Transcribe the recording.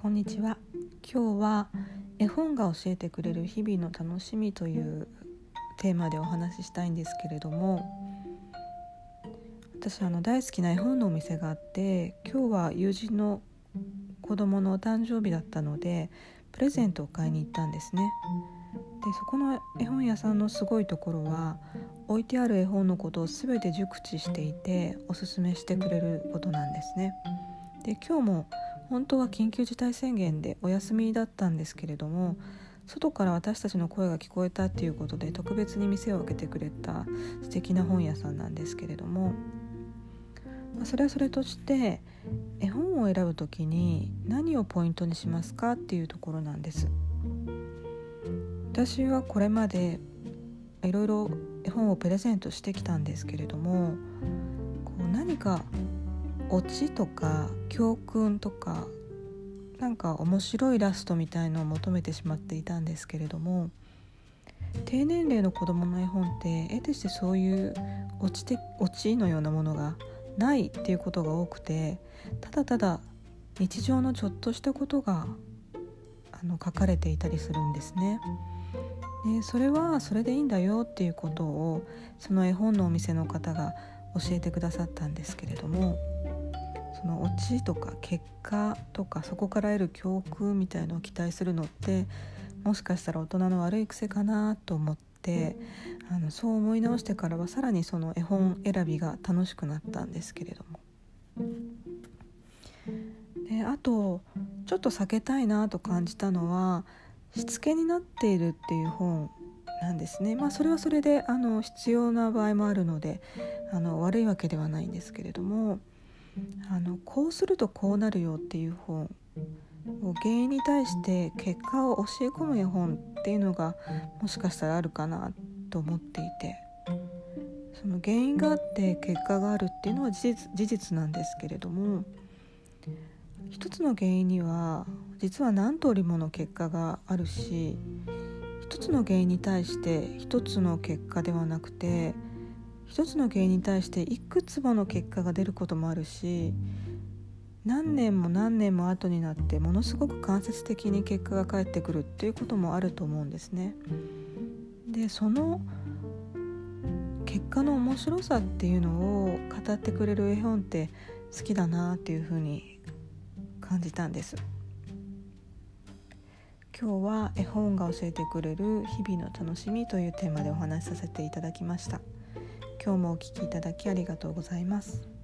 こんにちは。今日は絵本が教えてくれる日々の楽しみというテーマでお話ししたいんですけれども私あの大好きな絵本のお店があって今日は友人の子供のお誕生日だったのでプレゼントを買いに行ったんですね。でそこの絵本屋さんのすごいところは置いてある絵本のことを全て熟知していておすすめしてくれることなんですね。で今日も本当は緊急事態宣言でお休みだったんですけれども外から私たちの声が聞こえたっていうことで特別に店を開けてくれた素敵な本屋さんなんですけれども、まあ、それはそれとして絵本を選ぶ時に何をポイントにしますかっていうところなんです。私はこれまでいろいろ絵本をプレゼントしてきたんですけれどもこう何かオチとか教訓とかなんか面白いラストみたいのを求めてしまっていたんですけれども低年齢の子どもの絵本って得てしてそういうオチてオチのようなものがないっていうことが多くてただただ日常のちょっとしたことがあの書かれていたりするんですね。でそれはそれでいいんだよっていうことをその絵本のお店の方が教えてくださったんですけれどもそのオチとか結果とかそこから得る教訓みたいのを期待するのってもしかしたら大人の悪い癖かなと思ってあのそう思い直してからはさらにその絵本選びが楽しくなったんですけれども。であとちょっと避けたいなと感じたのはしつけになっているっていう本なんですね。まあそれはそれであの必要な場合もあるのであの悪いわけではないんですけれどもあのこうするとこうなるよっていう本。を原因に対して結果を教え込む絵本っていうのがもしかしたらあるかなと思っていて。その原因があって結果があるっていうのは事実事実なんですけれども一つの原因には実は何通りもの結果があるし一つの原因に対して一つの結果ではなくて一つの原因に対していくつもの結果が出ることもあるし何年も何年も後になってものすごく間接的に結果が返ってくるっていうこともあると思うんですね。でその結果の面白さっていうのを語ってくれる絵本って好きだなっていうふうに感じたんです。今日は絵本が教えてくれる日々の楽しみというテーマでお話しさせていただきました。今日もお聴きいただきありがとうございます。